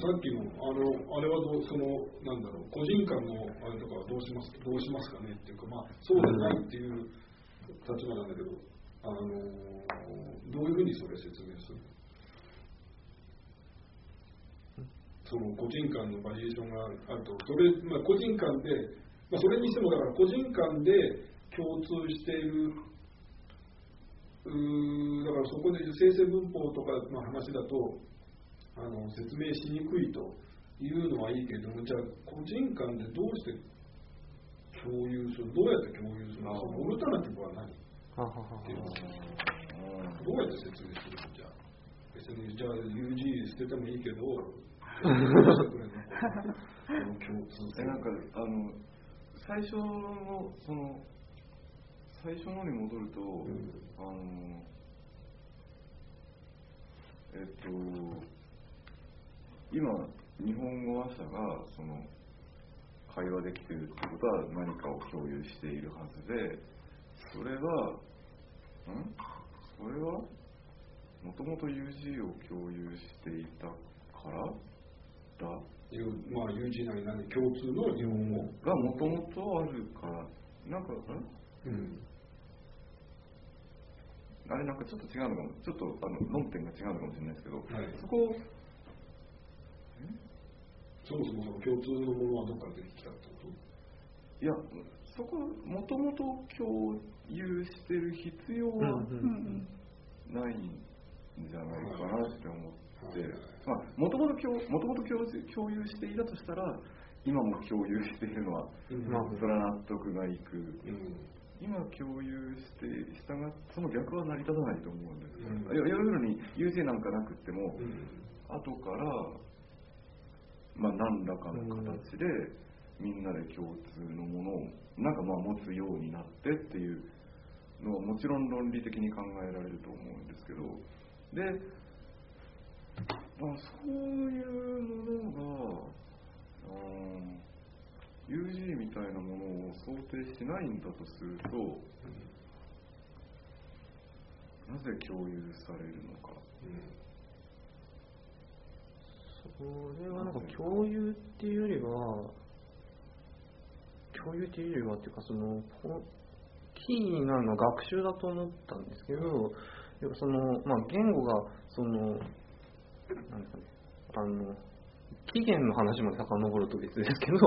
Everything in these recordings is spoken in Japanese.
さっきのあのあれはどうそのなんだろう個人間のあれとかはどうしますどうしますかねっていうかまあそうじゃないっていう立場なんだけどあのどういうふうにそれ説明するその個人間のバリエーションがあると。それ、まあ、個人間で、まあ、それにしてもだから個人間で共通しているうだからそこで生成文法とかの話だとあの説明しにくいというのはいいけれどもじゃあ個人間でどうして共有するどうやって共有するのオルタナティブは何？っていうのどうやって説明するのじゃ。あ別にじゃあ UG 捨ててもいいけど なんかあの最初のその最初のに戻ると、あのえっと今日本語話者がその会話できているってことは何かを共有しているはずでそれはん？それはもともと UG を共有していたからだ。まあ UG なり何共通の日本語。がもともとあるから。なんかうん。あれなんかちょっと違うのかも。ちょっとあの論点が違うのかもしれないですけど、はい。そこそもそも共通のものはどこから出てきたってこいやそこもともと共有してる必要はうんないんじゃないかなって思って。もともと共もともと共共有していたとしたら今も共有しているのはそれは納得がいく。うん。今共有してしたがその逆は成り立たないと思うんですよ、うん。要するに優勢なんかなくっても、うん。後から、まあ、何らかの形で、みんなで共通のものをなんかまあ持つようになってっていうのはもちろん論理的に考えられると思うんですけどで、まあ、そういうものが、うん、UG みたいなものを想定しないんだとするとなぜ共有されるのか。それはなんか共有っていうよりは、共有っていうよりはっていうか、その、こキーになるのは学習だと思ったんですけど、その、まあ、言語が、その、なんですかね、あの、起源の話まで遡ると別ですけど、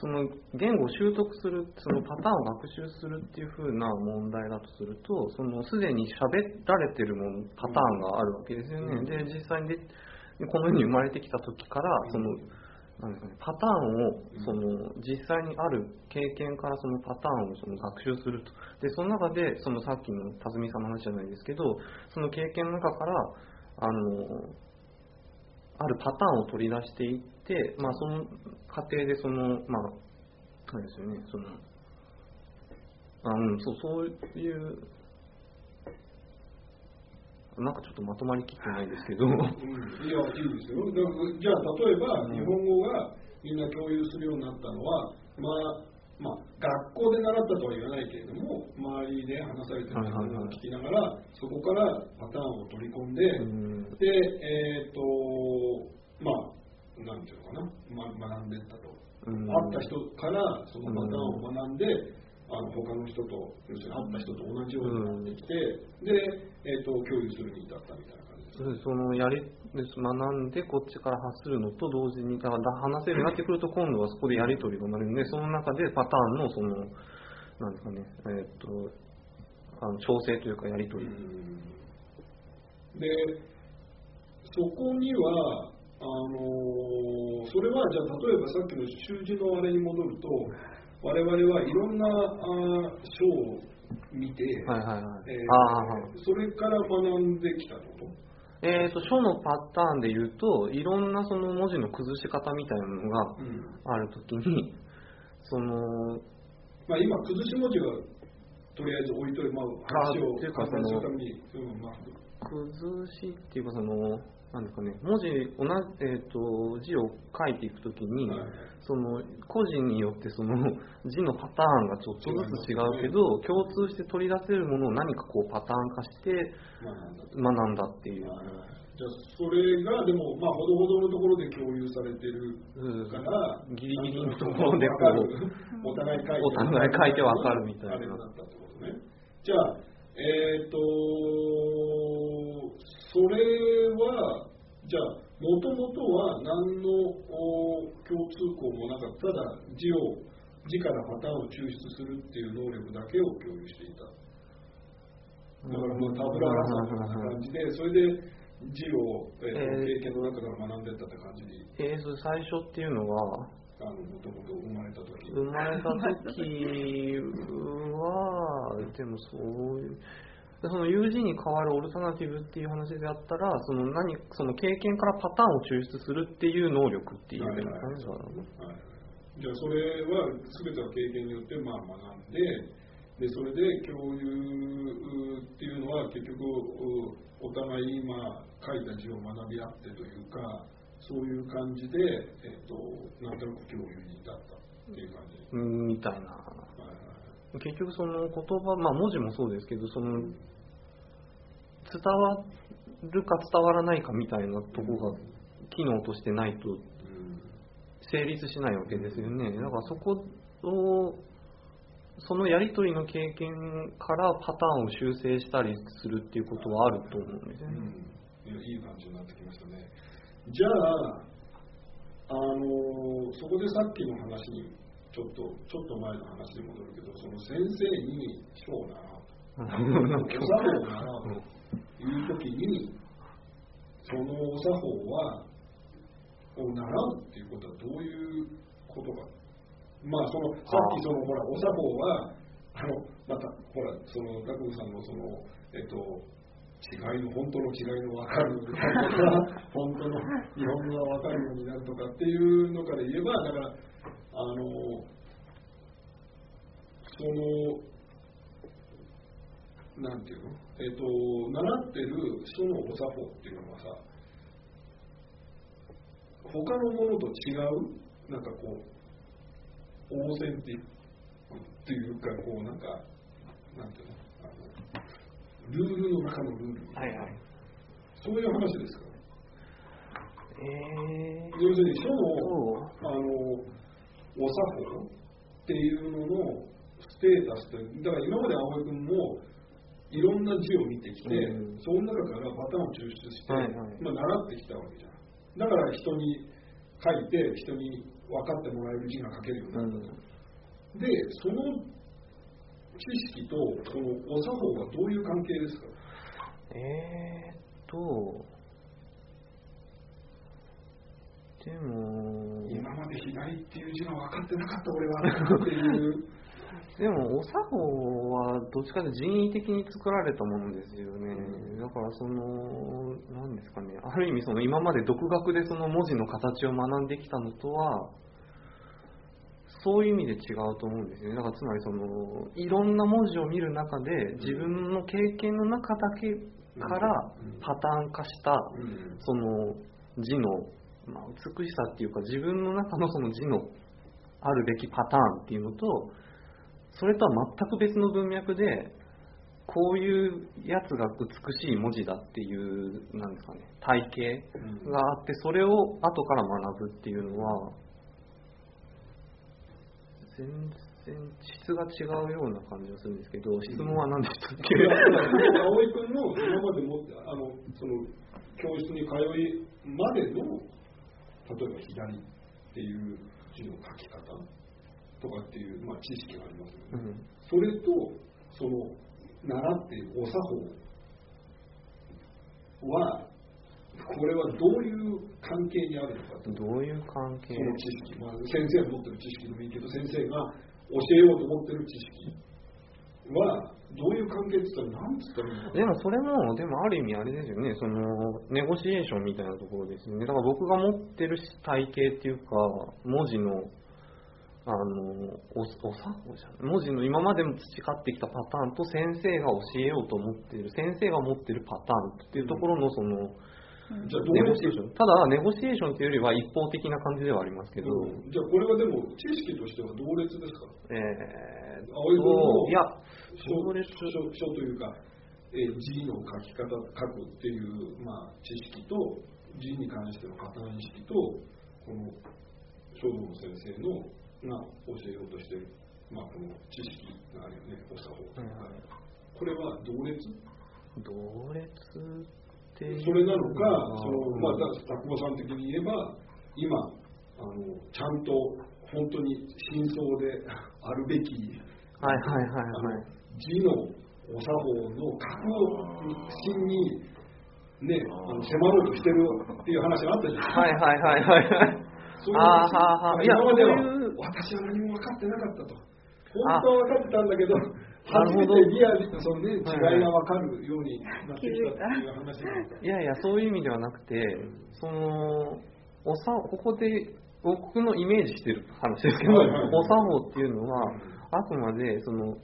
その言語を習得する、そのパターンを学習するっていう風な問題だとすると、そのすでに喋られてるものパターンがあるわけですよね。うんで、実際にでこの世に生まれてきた時から、その、なんですかね、パターンをその実際にある経験からそのパターンをその学習すると。で、その中で、そのさっきの辰巳さんの話じゃないですけど、その経験の中から、あの、あるパターンを取り出していって、まあ、その過程でその、まあ、そうですよね、その、あうん、そう、そういう、なんかちょっとまとまりきってないですけど、うん。いや、いいですよ。じゃあ、例えば、日本語がみんな共有するようになったのは、まあ、まあ、学校で習ったとは言わないけれども、周りで話されてるものを聞きながら、そこからパターンを取り込んで、うん。で、えっ、と、まあ、なんていうのかな、ま、学んでいったと。うん。会った人からそのパターンを学んで、あの他の人と、要するに会った人と同じようになってきて、で、えっ、と、共有するに至ったみたいな感じです。そのやり学んでこっちから発するのと同時にだから話せるようになってくると今度はそこでやり取りが生まれるんでその中でパターンのそのなんですかねえーっとあの調整というかやり取り、で、そこには、あのーそれはじゃあ例えばさっきの習字のあれに戻ると我々はいろんなあー書を見て、はいはいはい、えーそれから学んできたこと？えー、と書のパターンで言うといろんなその文字の崩し方みたいなのがうん。あるときに そのまあ、今、崩し文字はとりあえず置いといて、まあ、話をっていうか簡単にするそのために、うんまあ、崩しっていうかそのなんですかね。文字同じ、えー、と字を書いていくときに、はいその個人によってその 字のパターンがちょっとずつ違うけど、共通して取り出せるものを何かこうパターン化して学んだっていう。じゃあそれがでもまあほどほどのところで共有されてるうんから、ギリギリのところでこうお互い書いてお互い書いてわかるみたいな。じゃあえっ、とそれはじゃあもともとは何のお共通項もなかった。ただ字を字からパターンを抽出するっていう能力だけを共有していた。だからまあタブララサみたいな感じでそれで字を、えーとえー。経験の中から学んでったって感じにえーそれ最初っていうのはあのもともと生まれた時。生まれた時はでもそういうでその友人に代わるオルタナティブっていう話であったらその何その経験からパターンを抽出するっていう能力っていうはいはい感じだろうはい。じゃあそれは全ては経験によってまあ学んででそれで共有っていうのは結局お互いまあ書いた字を学び合ってというかそういう感じで、えっとなんとなく共有に至ったっていう感じ。うんみたいな。はいはい。結局その言葉まあ文字もそうですけどその伝わるか伝わらないかみたいなとこが機能としてないとうん成立しないわけですよね。だからそこを、そのやりとりの経験からパターンを修正したりするっていうことはあると思うんですよね。うん、いやいい感じになってきましたね。じゃあ、あのそこでさっきの話にちょっとちょっと前の話に戻るけど、その先生に書を習うと、お作法を習うという時に、そのお作法はを習うっていうことはどういうことか。まあそのさっきそのほらお作法はあのまたほらその学部さんのそのえっと違いの本当の違いの分かるとか 本当の日本語が分かるようになるとかっていうのから言えばだからあのそのなんていうの？えっと習ってる書のお作法っていうのはさ他のものと違う？なんかこうオーセンティックっていうかこうなんかなんていうの？ルールの中のルールはいいはい。そういう話ですか？ねえ要するに書ーのあのお作法っていうののステータスってだから今まで葵君もいろんな字を見てきて、うん。その中からパターンを抽出して、はいはい。まあ、習ってきたわけじゃん。だから人に書いて人に分かってもらえる字が書けるようにうなった。と、ん、でその知識とそのお作法はどういう関係ですか？えーっと、でも、今まで左っていう字が分かってなかった俺はっていうでも、お作法はどっちかというと人為的に作られたものですよね。だから、その、なんですかね、ある意味、その今まで独学でその文字の形を学んできたのとは、そういう意味で違うと思うんですよね。だから、つまり、その、いろんな文字を見る中で、自分の経験の中だけからうんパターン化した、うんその字の、まあ、美しさっていうか自分の中のその字のあるべきパターンっていうのとそれとは全く別の文脈でこういうやつが美しい文字だっていうなんですかね体系があってそれを後から学ぶっていうのは全然質が違うような感じがするんですけど質問は何でしたっけ、葵君の今までもあのその教室に通いまでの例えば左っていう字の書き方とかっていう、まあ、知識があります。よね、うん。それとその習っているお作法はこれはどういう関係にあるのかと。どういう関係？その知識、まあ、先生が持ってる知識でもいいけど先生が教えようと思ってる知識はどういう関係って言ったら何つったらいいでもそれも、でもある意味あれですよね、その、ネゴシエーションみたいなところですよね。だから僕が持ってる体系っていうか、文字の、あのおお作法じゃん文字の今までも培ってきたパターンと先生が教えようと思っている先生が持っているパターンっていうところのその、じゃあどネうやってゴシエーション？ただネゴシエーションというよりは一方的な感じではありますけど、うん。じゃあこれはでも知識としては同列ですか？えーっ青い方のといや書同列書書というか、えー字の書き方書くっていう、まあ、知識と字に関してのパターン意識とこの書道の先生のが教えようとしてる、まあ、この知識があるよねお作法といこれは同列？同列ってそれなのか、そのうん。まあ、だ拓保さん的に言えば、今あの、ちゃんと本当に真相であるべき、はいはいはいはい。字のお作法の確信に、ね、あの迫ろうとしてるっていう話があったじゃないですか。はいはいはいはいはい。そういうあーはーはー。いや今ま私は何も分かってなかったと。本当は分かってたんだけど、な初めてリアルそのね、違いはいが分かるようになってきたっていう話。いやいや、そういう意味ではなくて、その、おさ、ここで僕のイメージしてる話ですけど、はいはいはい。お作法っていうのは、あくまで、その、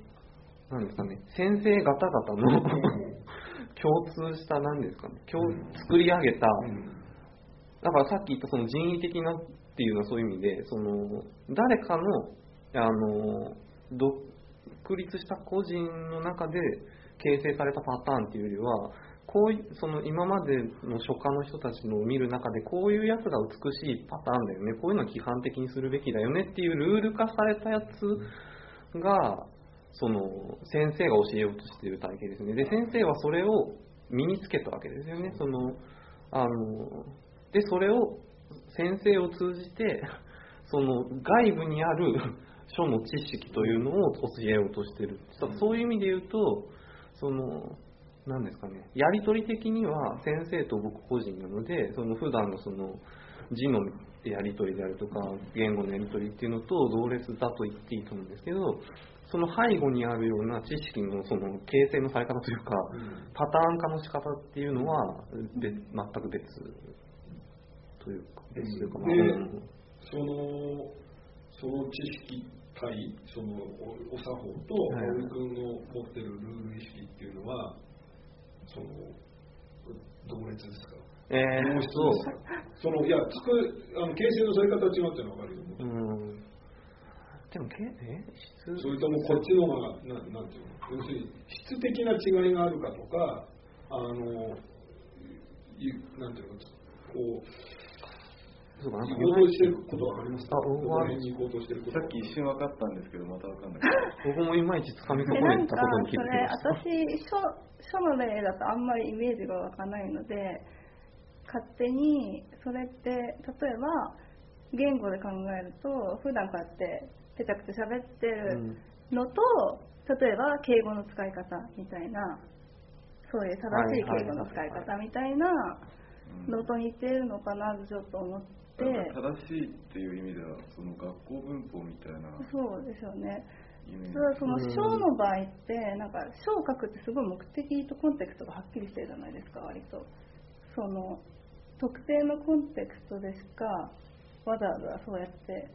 なんですかね、先生方々の 共通した、なんですかね、共作り上げた、だからさっき言ったその人為的なっていうのはそういう意味で、その、誰かの、あの、独立した個人の中で形成されたパターンっていうよりは、こういその今までの書家の人たちのを見る中でこういうやつが美しいパターンだよね。こういうのを規範的にするべきだよねっていうルール化されたやつがその先生が教えようとしている体系ですね。で先生はそれを身につけたわけですよね。そのあのでそれを先生を通じてその外部にある 書の知識というのを教えようとしている。そういう意味で言うとそのなんですかね、やり取り的には先生と僕個人なので、その普段のその字のやり取りであるとか、言語のやり取りっていうのと同列だと言っていいと思うんですけど、その背後にあるような知識のその形成のされ方というか、パターン化の仕方っていうのは別全く別というか、別というか、まあそのその知識対そのおお作法とはい。葵君の持ってるルール意識っていうのはその同列ですか？えーそのいやつくあの形成のされ方は違うっていうのは分かるよ、うん、でも、けえ？質？それともこっちの方がななんていうの要するに質的な違いがあるかとかあのいなんていうのこう行こうとしてることわかりますか？さっき一瞬分かったんですけど、また分かんない。僕もいまいちつかみ損でなんかねたことに気そづきました。れ私書書の例だとあんまりイメージが湧かないので勝手にそれって例えば言語で考えると普段こうやってぺちゃくちゃ喋ってるのと、例えば敬語の使い方みたいなそういう正しい敬語の使い方みたいなのと似てるのかなとちょっと思って正しいっていう意味では、その学校文法みたいなそうですよね。イメージ。ただその章の場合ってなんか章を書くってすごい目的とコンテクストがはっきりしてるじゃないですか割と。その特定のコンテクストでしかわざわざそうやって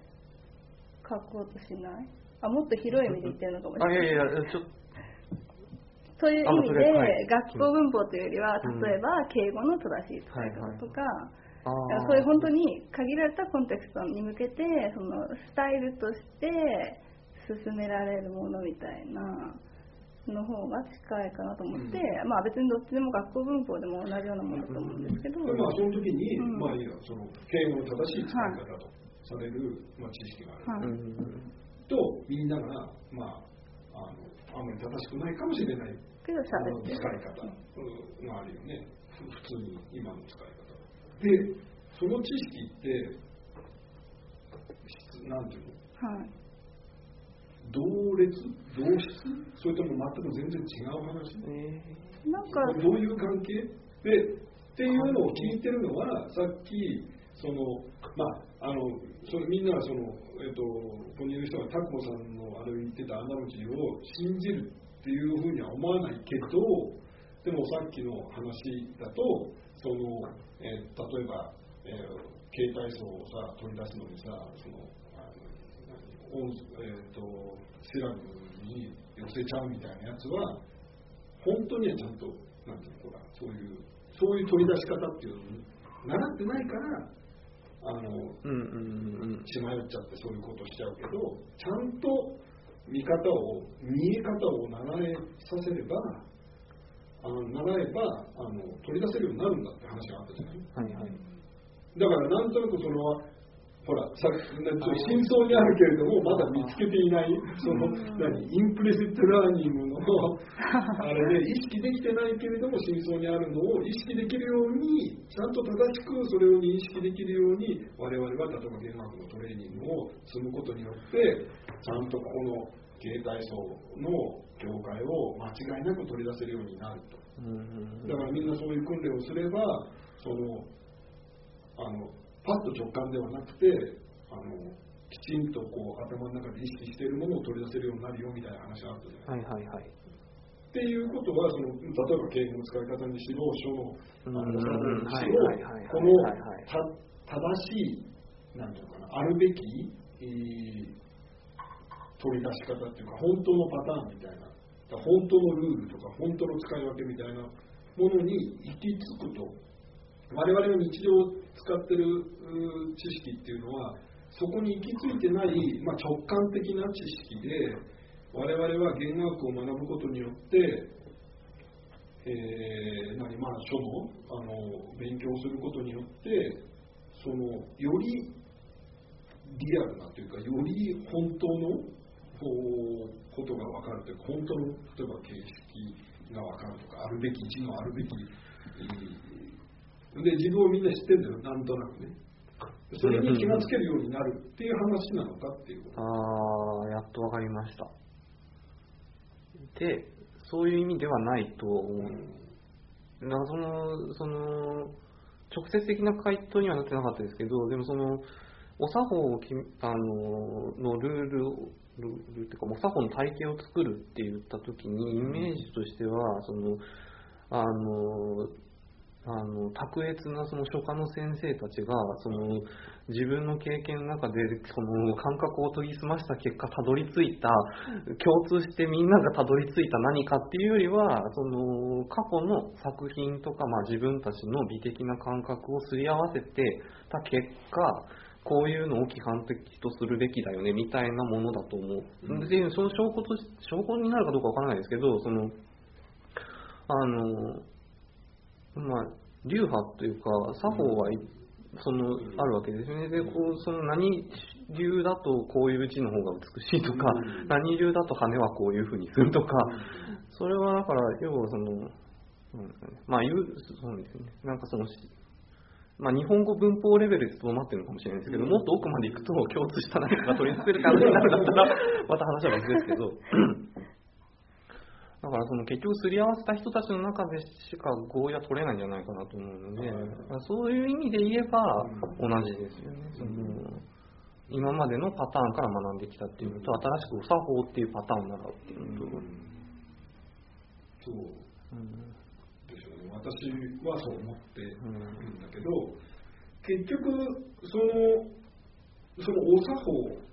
書こうとしない？あもっと広い意味で言ってるのかもしあ、れない。いやいや、ちょっと、という意味で学校文法というよりはうん。例えば敬語の正しい使い方とか、あーそういう本当に限られたコンテクストに向けてそのスタイルとして進められるものみたいなの方が近いかなと思って、まあ別にどっちでも学校文法でも同じようなものだと思うんですけど、まあその時に、うんまあいいやその敬語の正しい使い方とされる、まあ、知識がある、はいうんとみん。ながまああのあんまり正しくないかもしれない。けど使い方。うん。があるよね。ふ普通に今の使い方でその知識って質なんていうの？はい。同列？同質？それとも全く全然違う話？えなんかどういう関係？でっていうのを聞いてるのはさっきそのまああのそれみんながそのえっとここにいる人がタコさんのあれを言ってたアナロジーを信じるっていうふうには思わないけどでもさっきの話だとその、えー例えば、えー携帯層をさ取り出すのにさそのあの何音えー、とシラブに寄せちゃうみたいなやつは本当にはちゃんとなんていうのほらそういうそういう取り出し方っていうのに習ってないからあのうんうんうん血迷っちゃってそういうことしちゃうけどちゃんと見方を見え方を習えさせればあの習えばあの取り出せるようになるんだって話があったじゃない？はいはい。だからなんとなくそのほらさなんちょっと深層にあるけれどもまだ見つけていないその何 implicit learning の あれで意識できてないけれども深層にあるのを意識できるようにちゃんと正しくそれを認識できるように我々は例えば言語学のトレーニングを積むことによってちゃんとここの形態層の境界を間違いなく取り出せるようになると。だからみんなそういう訓練をすればそのあのパッと直感ではなくてあのきちんとこう頭の中で意識しているものを取り出せるようになるよみたいな話があったじゃない。はいはいはい。っていうことはその例えば敬語の使い方にしろ書のあのにしはいろこの正しいなんていうのかなあるべき、えー取り出し方っていうか本当のパターンみたいな。本当のルールとか本当の使い分けみたいなものに行き着くと。我々の日常使ってる知識っていうのはそこに行き着いてない、まあ、直感的な知識で我々は弦楽を学ぶことによって、えー何まあ、書のあの勉強することによってそのよりリアルなというかより本当のこうことが分かるというか本当の例えば形式が分かるとかあるべき字のあるべき、えーで自分をみんな知ってるんだよなんとなくね。それに気がつけるようになるっていう話なのかっていうこと。ああやっとわかりました。でそういう意味ではないと思う、だからそのその直接的な回答にはなってなかったですけどでもそのお作法を決めあののルールをルールっていうかお作法の体系を作るって言った時にイメージとしてはそのあのあの卓越なその書家の先生たちがその自分の経験の中でその感覚を研ぎ澄ました結果たどり着いた共通してみんながたどり着いた何かっていうよりはその過去の作品とか、まあ、自分たちの美的な感覚をすり合わせてた結果こういうのを規範的とするべきだよねみたいなものだと思う。うんでその証拠とし証拠になるかどうかわからないですけどそのあのまあ、流派というか、作法はいそのあるわけですよね。で、こう、その何流だとこういう字の方が美しいとか、うん何流だと羽はこういう風にするとか、それはだから、要はその、うんまあ、言う、そうですよね。なんかその、まあ、日本語文法レベルでとどまってるのかもしれないですけど、もっと奥まで行くと共通した何かが取り付ける感じになるんだったら、また話は別ですけど、だからその結局すり合わせた人たちの中でしか合意は取れないんじゃないかなと思うので、はい。そういう意味で言えば同じですよね。その今までのパターンから学んできたっていうのと、新しくお作法っていうパターンを習うっていうのと、そう。うん私はそう思っているんだけど、結局そのそのお作法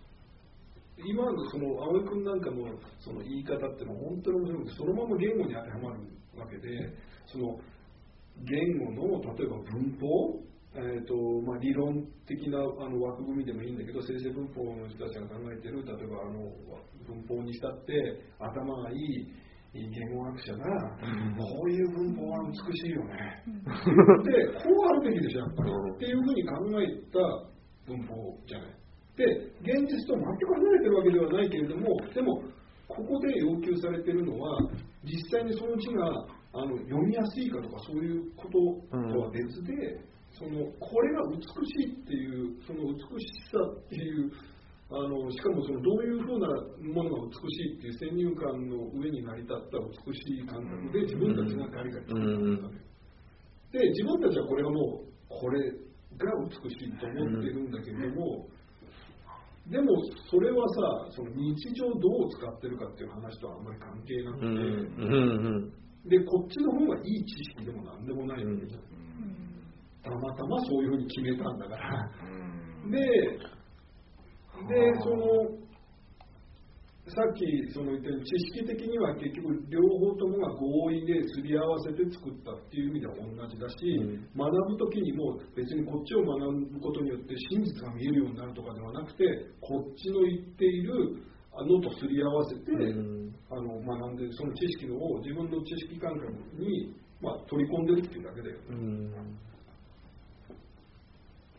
今のその青井君なんかのその言い方っていうのは本当に面白くてそのまま言語に当てはまるわけでその言語の例えば文法えーとまあ、理論的なあの枠組みでもいいんだけど生成文法の人たちが考えている例えばあの文法にしたって頭がいい言語学者が、こういう文法は美しいよね、でこうあるべきでしょやっぱり、っていうふうに考えた文法じゃない。で現実と全く離れてるわけではないけれどもでもここで要求されているのは実際にその字があの読みやすいかとかそういうこととは別で、そのこれが美しいっていうその美しさっていうあのしかもそのどういうふうなものが美しいっていう先入観の上に成り立った美しい感覚で自分たちがガリガリ作ってたで自分たちはこれはもうこれが美しいと思っているんだけれども、でもそれはさその日常どう使ってるかっていう話とはあんまり関係なくて、うん。うん。でこっちの方がいい知識でも何でもないわけじゃん、たまたまそういうふうに決めたんだから。ででそのさっきその言ったように知識的には結局両方ともが合意ですり合わせて作ったっていう意味では同じだし、うん。学ぶ時にも別にこっちを学ぶことによって真実が見えるようになるとかではなくてこっちの言っているのとすり合わせて、うん。あの学んでその知識のを自分の知識感覚に、まあ、取り込んでるっていうだけだようん。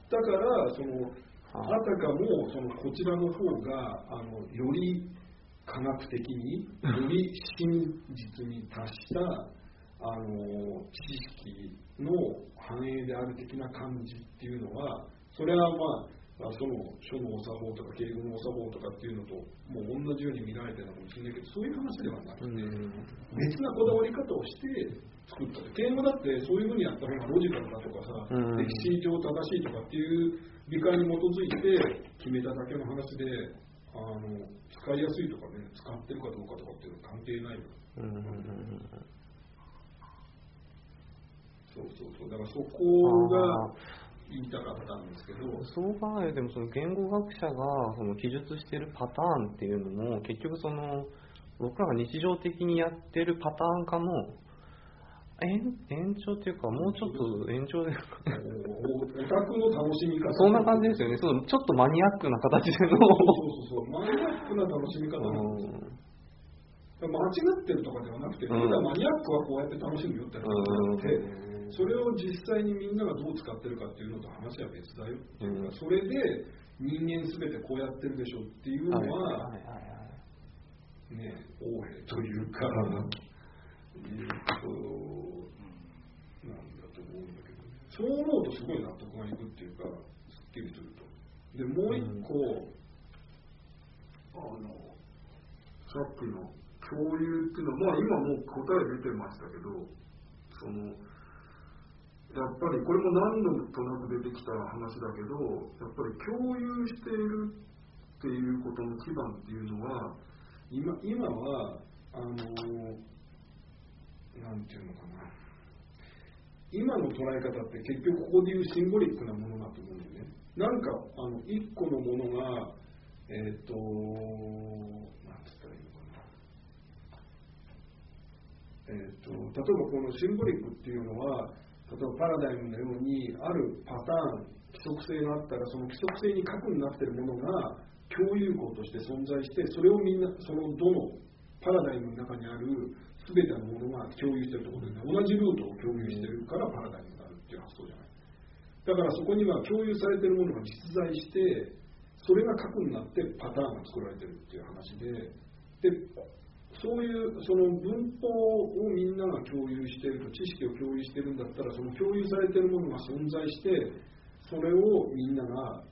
だからそのあはたかもそのこちらの方があのより科学的に より真実に達したあの知識の反映である的な感じっていうのはそれはまあその書のお作法とか敬語のお作法とかっていうのともう同じように見られてるのかもしれないけどそういう話ではなくて、うん。別なこだわり方をして作った敬語だってそういうふうにやった方がロジカルだとかさ、うん。歴史上正しいとかっていう理解に基づいて決めただけの話であの使いやすいとかね使ってるかどうかとかっていうのは関係ないよ。そうそうそう。だからそこがあ言いたかったんですけど。そう考えてもその言語学者がその記述してるパターンっていうのも結局その僕らが日常的にやってるパターン化の延延長っていうかもうちょっと延長でおおオタクの楽しみ方。そんな感じですよね。そうちょっとマニアックな形での。そうそうそうマニアックな楽しみ方なんですよ。間違ってるとかではなくて、うん。マニアックはこうやって楽しむよって話うんがあって、それを実際にみんながどう使ってるかっていうのと話は別だよ。っていうか、うん。それで人間すべてこうやってるでしょっていうのは、ね、王兵というか、いうことなんだと思うんだけど。ね。そう思うとすごい納得がいくっていうか、すっきりすると。で、もう一個、あの、さっきの共有っていうのは、まあ今もう答え出てましたけど、その、やっぱりこれも何度となく出てきた話だけど、やっぱり共有しているっていうことの基盤っていうのは、今今は、あの、なんていうのかな。今の捉え方って結局ここでいうシンボリックなものだと思うんだよね。なんか、あの、一個のものが、えっ、と、なんつったらいいのかな。えっ、と、例えばこのシンボリックっていうのは、例えばパラダイムのように、あるパターン、規則性があったら、その規則性に核になっているものが共有項として存在して、それをみんな、そのどのパラダイムの中にある全てのものが共有しているところで、同じルートを共有しているからパラダイムになるっていう発想じゃない。だからそこには共有されているものが実在して、それが核になってパターンが作られてるっていう話で、でそういうその文法をみんなが共有していると、知識を共有しているんだったら、その共有されているものが存在して、それをみんなが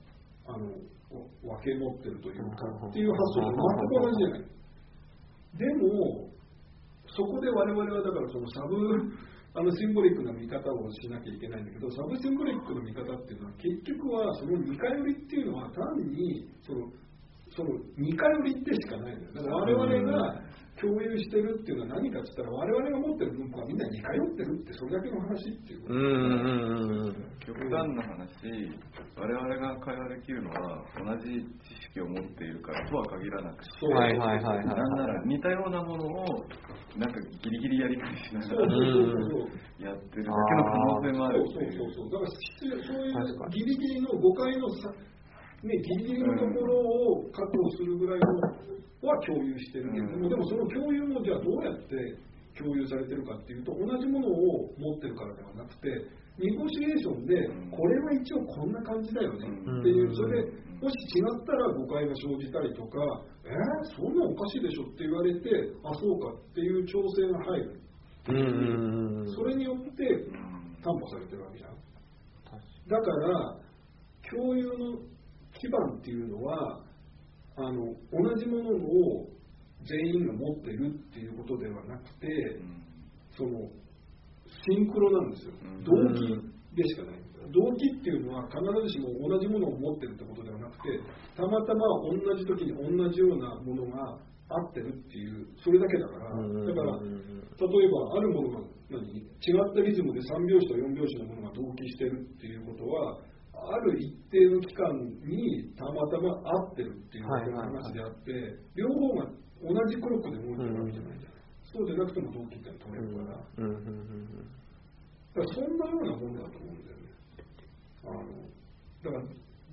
あの分け持ってるというかっていう発想と全く同じじゃない。でも、そこで我々はだからそのサブあのシンボリックな見方をしなきゃいけないんだけど、サブシンボリックの見方っていうのは、結局はその似通りっていうのは単にそのその似通りってしかないんだよ。だから我々が共有してるっていうのは何かって言ったら、我々が持ってる文法はみんな似通ってるって、それだけの話っていうこと。うんうんうん極端な話、我々が会話できるのは同じ知識を持っているからとは限らなくて、はいはいはいはいなんなら似たようなものをなんかギリギリやりくりしながらそうそう。やってるだけの可能性もあるっていう。そうそうそうだからそういうギリギリの誤解のさ、ね、ギリギリのところを確保するぐらいのは共有してるけども、うん。でもその共有もじゃあどうやって共有されてるかっていうと同じものを持ってるからではなくてニゴシエーションでうん。これは一応こんな感じだよねうんっていうそれでもし違ったら誤解が生じたりとかえー、そんなおかしいでしょって言われてあそうかっていう調整が入る。それによってうん。担保されてるわけじゃん。だから共有の基盤っていうのはあの同じものを全員が持ってるっていうことではなくてそのシンクロなんですよ。うん。動機でしかない動機っていうのは必ずしも同じものを持ってるってことではなくてたまたま同じ時に同じようなものが合ってるっていうそれだけだからうん。だから例えばあるものが何？違ったリズムで3拍子と4拍子のものが同期してるっていうことはある一定の期間にたまたま合ってるっていう話であって、両方が同じクロックで動いてるわけじゃないじゃない。そうじゃなくても動機ってのは取れるから。うんうんうんだからそんなようなもんだと思うんだよね。あのだから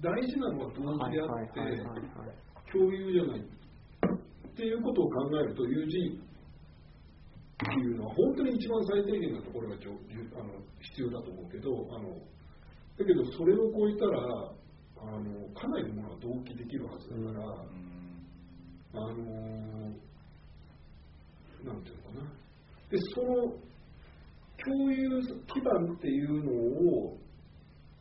大事なのは動機であって、共有じゃない。っていうことを考えると、友人っていうのは本当に一番最低限なところがあの必要だと思うけど、あのだけどそれを超えたら、あのかなりのものは同期できるはずだから、あのなんていうのかな。で、その共有基盤っていうのを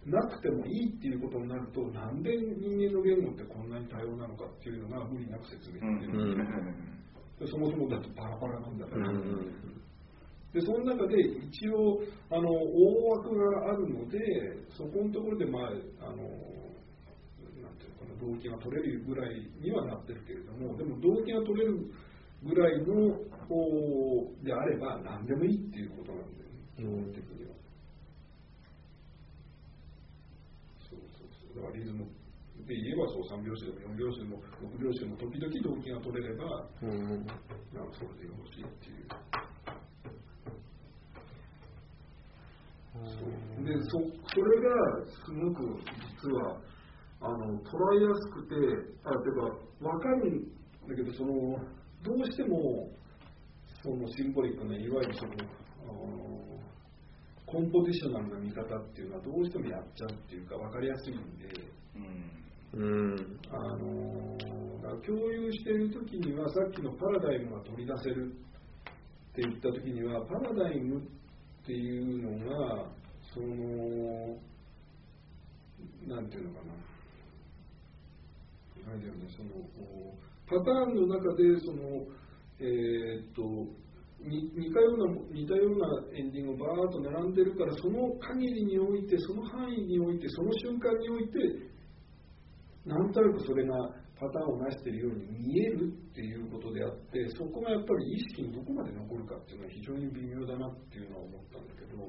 なくてもいいっていうことになると、なんで人間の言語ってこんなに多様なのかっていうのが無理なく説明できる、うんでそもそもだってバラバラなんだから。うんうんでその中で一応あの大枠があるのでそこのところでまああのなんていうのかな動機が取れるぐらいにはなってるけれどもでも動機が取れるぐらいの方であれば何でもいいっていうことなんだよね基本的には。そうそうそうだからリズムで言えばそう3拍子でも4拍子でも6拍子でも時々動機が取れればうんうんなんかそれでよろしいっていう。そうでそそれがすごく実はあの捉えやすくてあてか分かるんだけどそのどうしてもそのシンボリックないわゆるそのあのコンポジショナルな見方っていうのはどうしてもやっちゃうっていうか分かりやすいんで。うん。あのだから共有しているときには、さっきのパラダイムが取り出せるって言ったときには、パラダイムっていうのが、その、なんていうのかな、あれだよね、その、パターンの中で、その、えーっと、似たような似たようなエンディングがバーッと並んでるから、その限りにおいて、その範囲において、その瞬間において、なんとなくそれがパターンを成しているように見えるっていうことであって、そこがやっぱり意識にどこまで残るかっていうのは非常に微妙だなっていうのは思ったんだけど、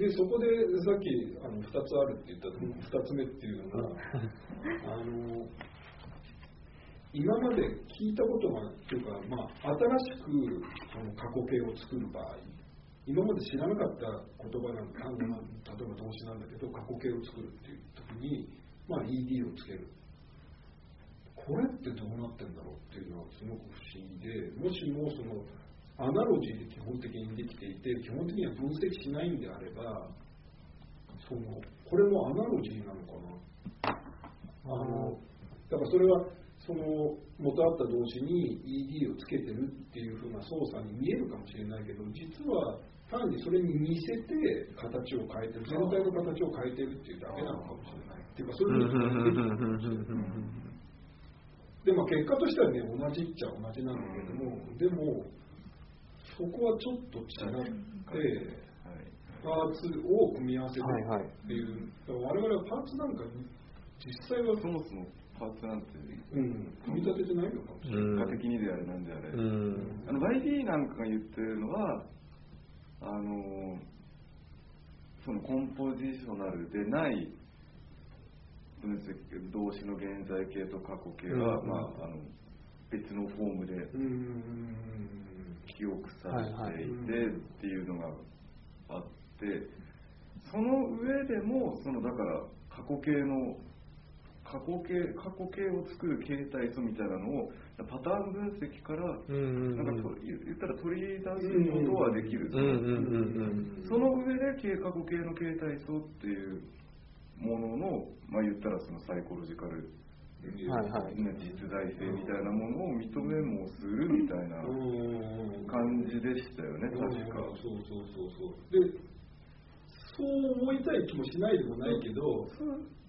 で、そこでさっきあの2つあるって言った2つ目っていうのが、あの、今まで聞いたことが、っていうか、まあ、新しくその過去形を作る場合、今まで知らなかった言葉なん単語なん例えば動詞なんだけど、過去形を作るっていう時に、まあ、ED をつける。これってどうなってんだろうっていうのはすごく不思議で、もしもそのアナロジーで基本的にできていて、基本的には分析しないんであれば、そのこれもアナロジーなのかな。あのだからそれはその元あった動詞に ED をつけてるっていうふうな操作に見えるかもしれないけど、実は単にそれに似せて形を変えてる、全体の形を変えてるっていうだけなのかもしれない。っていうか、そういうふうにでまあ、結果としてはね、同じっちゃ同じなんだけども、でも、そこはちょっと違って、パーツを組み合わせてはいはい。っていう、だから我々はパーツなんかに実際は、そもそもパーツなんてうん、組み立ててないのかもしれない。うん。結果的にであれなんであれ、うん。あの YD なんかが言ってるのはあのそのコンポジショナルでない分析動詞の現在形と過去形は、うん。まあ、あの別のフォームでうん。記憶されていてっていうのがあってその上でもそのだから過去形の過去形過去形を作る形態素みたいなのをパターン分析からなんかと言言ったら取り出すことはできる、その上で形過去形の形態素っていうものの、まあ、言ったらそのサイコロジカル、はいはい。ね実在性みたいなものを認めもするみたいなうん感じでしたよね、確か。そうそうそうそう。で、そう思いたい気もしないでもないけど、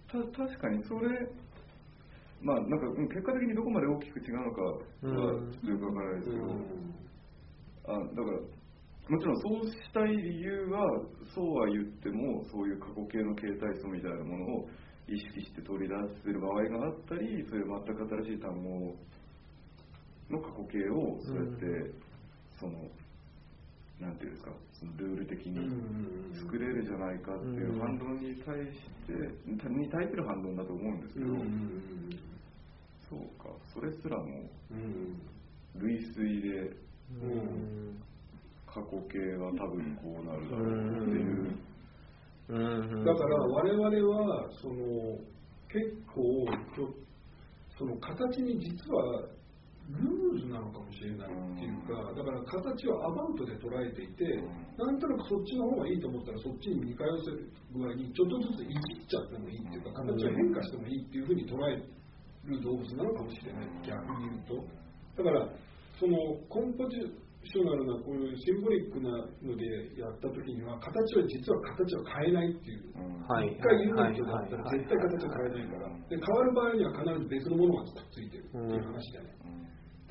た確かにそれ、まあなんかうん結果的にどこまで大きく違うのかはちょっとよくわからないですけど、あだからもちろん。そうしたい理由はそうは言ってもそういう過去形の形態素みたいなものを意識して取り出せる場合があったりそういう全く新しい単語の過去形をそうやって、そのなんていうんですかそのルール的に作れるじゃないかっていう反論に対して、に対する反論だと思うんですけど、そうか。それすらもうん。類推でうん過去形は多分こうなるだろうっていう。うん。だから我々はその結構その形に実はルーズなのかもしれないっていうか、だから形をアバウトで捉えていて、なんとなくそっちの方がいいと思ったらそっちに似通せる具合にちょっとずついじっちゃってもいいっていうか形を変化してもいいっていうふうに捉える動物なのかもしれない。逆に言うと。だからそのコンポジショナルなこういうシンボリックなのでやった時には形は実は形を変えないっていう。はい。一回ユニットだったら絶対形を変えないから。で変わる場合には必ず別のものがくっついてるっていう話じゃない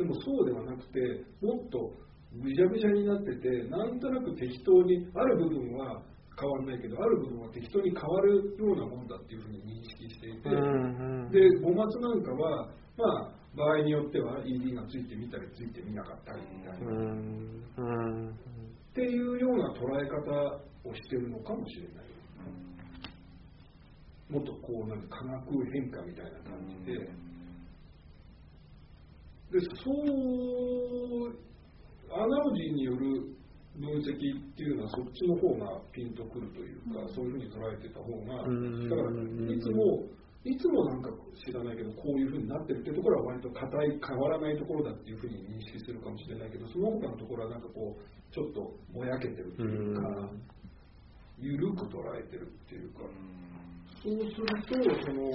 でもそうではなくてもっとぐちゃぐちゃになっててなんとなく適当にある部分は変わらないけどある部分は適当に変わるようなもんだっていうふうに認識していて。うんで5月なんかはまあ場合によっては ED がついてみたりついてみなかったりみたいな。っていうような捉え方をしてるのかもしれない。もっとこうなん。か化学変化みたいな感じで、でそうアナロジーによる分析っていうのはそっちの方がピンとくるというか、そういうふうに捉えてた方が、だからいつもいつもなんか知らないけどこういうふうになってるっていうところは割と硬い変わらないところだっていうふうに認識するかもしれないけどその他のところはなんかこうちょっとぼやけてるっていうか、緩く捉えてるっていうか、そうするとその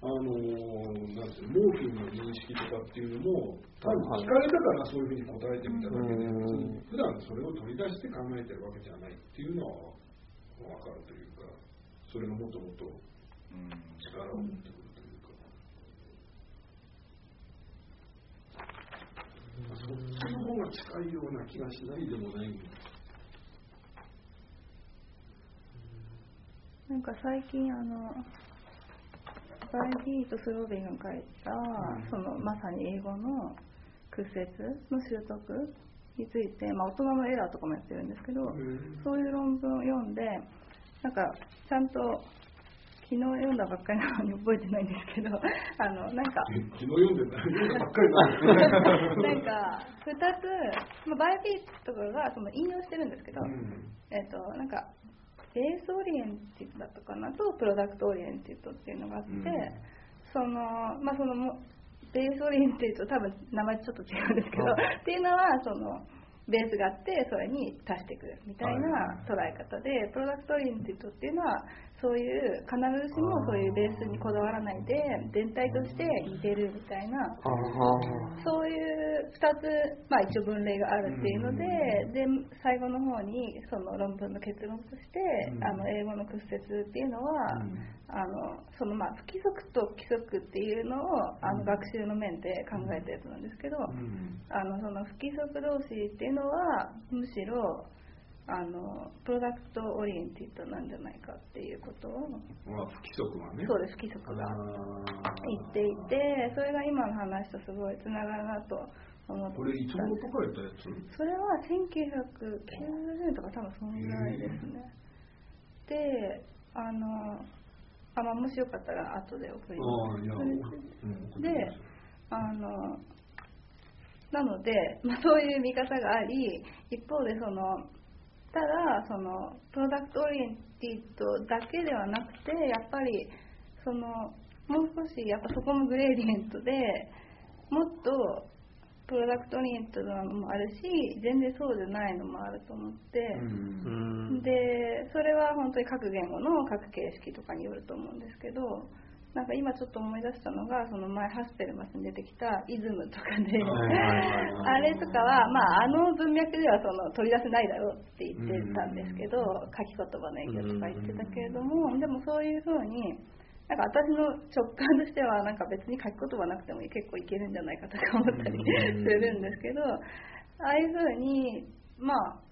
あのなんていうのモーフィンの認識とかっていうのも多分聞かれたからそういうふうに答えてみただけで、普段それを取り出して考えてるわけじゃないっていうのは分かるというかそれがもっともっと力を持ってくるというか、そっちの方が近いような気がしないでもないなんか最近あのバイビーとスローベンが書いた、そのまさに英語の屈折の習得について、まあ、大人のエラーとかもやってるんですけど、そういう論文を読んでなんかちゃんと昨日読んだばっかりなのに覚えてないんですけど あのなんか昨日読んでた読んだばっかりな んか2つ、まあ、 Bybee とかがその引用してるんですけど、えっとなんか base oriented だったかなと product oriented っていうのがあって、うん。そのまあそのもベースオリエンティッド多分名前ちょっと違うんですけど、はい。っていうのはそのベースがあってそれに足してくるみたいなはい。捉え方で、プロダクトオリエンティッドっていうのはそういう必ずしもそういうベースにこだわらないで全体として似てるみたいな。そういう2つ、まあ、一応分類があるっていうので,、で最後の方にその論文の結論として、うん。あの英語の屈折っていうのは、あのそのまあ不規則と規則っていうのをあの学習の面で考えたやつなんですけど、あのその不規則同士っていうのはむしろあのプロダクトオリエンティッドなんじゃないかっていうことを。まあ不規則はね。そうです不規則が言っていてそれが今の話とすごいつながるなと思ってこれいつ頃書かれたやつ？それは1990年とか多分そんぐらいですね。で、あの、あまあ、もしよかったら後で送ります。で、あの、なので、まあ、そういう見方があり、一方でその、ただそのプロダクトオリエンティッドだけではなくてやっぱりそのもう少しやっぱそこもグレーディエントでもっとプロダクトオリエントなのもあるし全然そうじゃないのもあると思って、うん。でそれは本当に各言語の各形式とかによると思うんですけどなんか今ちょっと思い出したのがその前ハスペルマスに出てきたイズムとかであれとかは、まあ、あの文脈ではその取り出せないだろうって言ってたんですけど書き言葉の影響とか言ってたけれどもでもそういうふうになんか私の直感としてはなんか別に書き言葉なくても結構いけるんじゃないかとか思ったりするんですけどああいうふうにまあ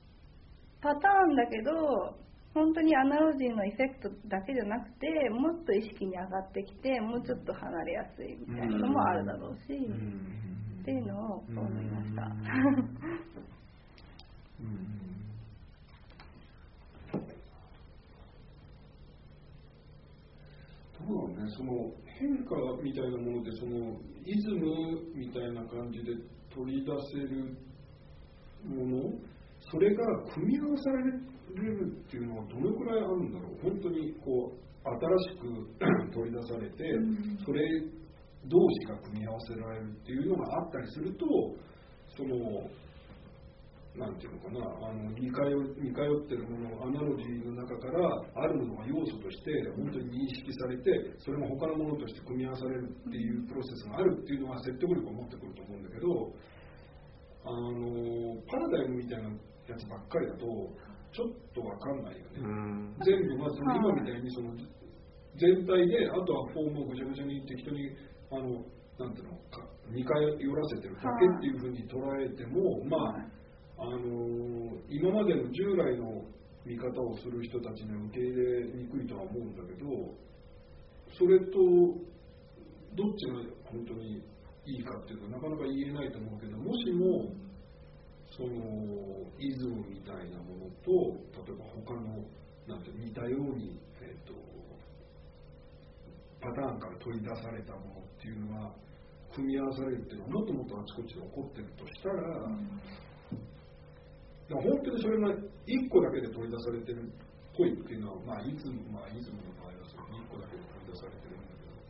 パターンだけど本当にアナロジーのエフェクトだけじゃなくてもっと意識に上がってきてもうちょっと離れやすいみたいなのもあるだろうし、っていうのを思いました。どうだろうねその変化みたいなものでそのイズムみたいな感じで取り出せるものそれが組み合わされるっていうのはどのくらいあるんだろう？本当にこう新しく取り出されて、それ同士が組み合わせられるっていうのがあったりするとそのなんていうのかな？あの似通似通ってるものアナロジーの中からあるものが要素として本当に認識されてそれも他のものとして組み合わされるっていうプロセスがあるっていうのは説得力を持ってくると思うんだけどあのパラダイムみたいなやつばっかりだとちょっとわかんないよね。全部まず今みたいにその全体であとはフォームをぐちゃぐちゃに適当にあのなんていうのか似通らせてるだけっていうふうに捉えても、まああの今までの従来の見方をする人たちには受け入れにくいとは思うんだけどそれとどっちが本当にいいかっていうとなかなか言えないと思うけどもしもそのイズムみたいなものと例えば他のなんて似たように、えーと、パターンから取り出されたものっていうのが組み合わされるっていうのはもっともっとあちこちで起こってるとしたら、うん、本当にそれが1個だけで取り出されてるっぽいっていうのは、まあ、イズム、まあ、イズムの場合はそ1個だけで取り出されてるんだけど。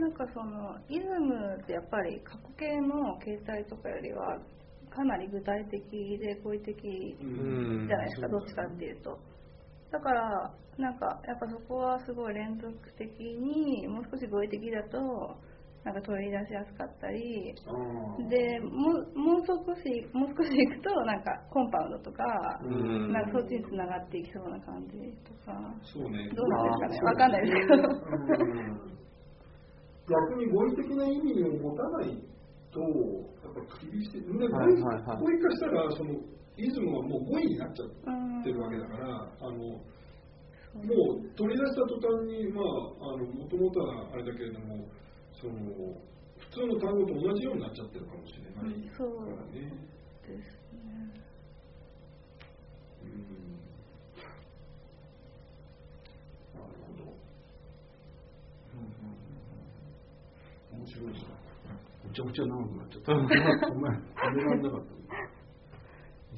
なんかそのイズムってやっぱり過去形の形態とかよりはかなり具体的で好意的じゃないですか、どっちかっていうと。だから、なんか、やっぱそこはすごい連続的に、もう少し合理的だと、なんか取り出しやすかったり、でもうもう少し、もう少しいくと、なんかコンパウンドとか、なんかそっちにつながっていきそうな感じとか、そうね、どうなんですかね、わかんないですけど。逆に合理的な意味を持たないと、やっぱ厳しい。で、はいはいはい、語彙化したら、その、イズムはもう語彙になっちゃってるわけだから、あの、もう取り出した途端に、まあ、あの、もともとはあれだけれども、その、普通の単語と同じようになっちゃってるかもしれないからね。ですね。うん。なるほど。うんうんうん、面白いですね。めちゃくちゃ長くなっちゃった。ごめん、止められなかった。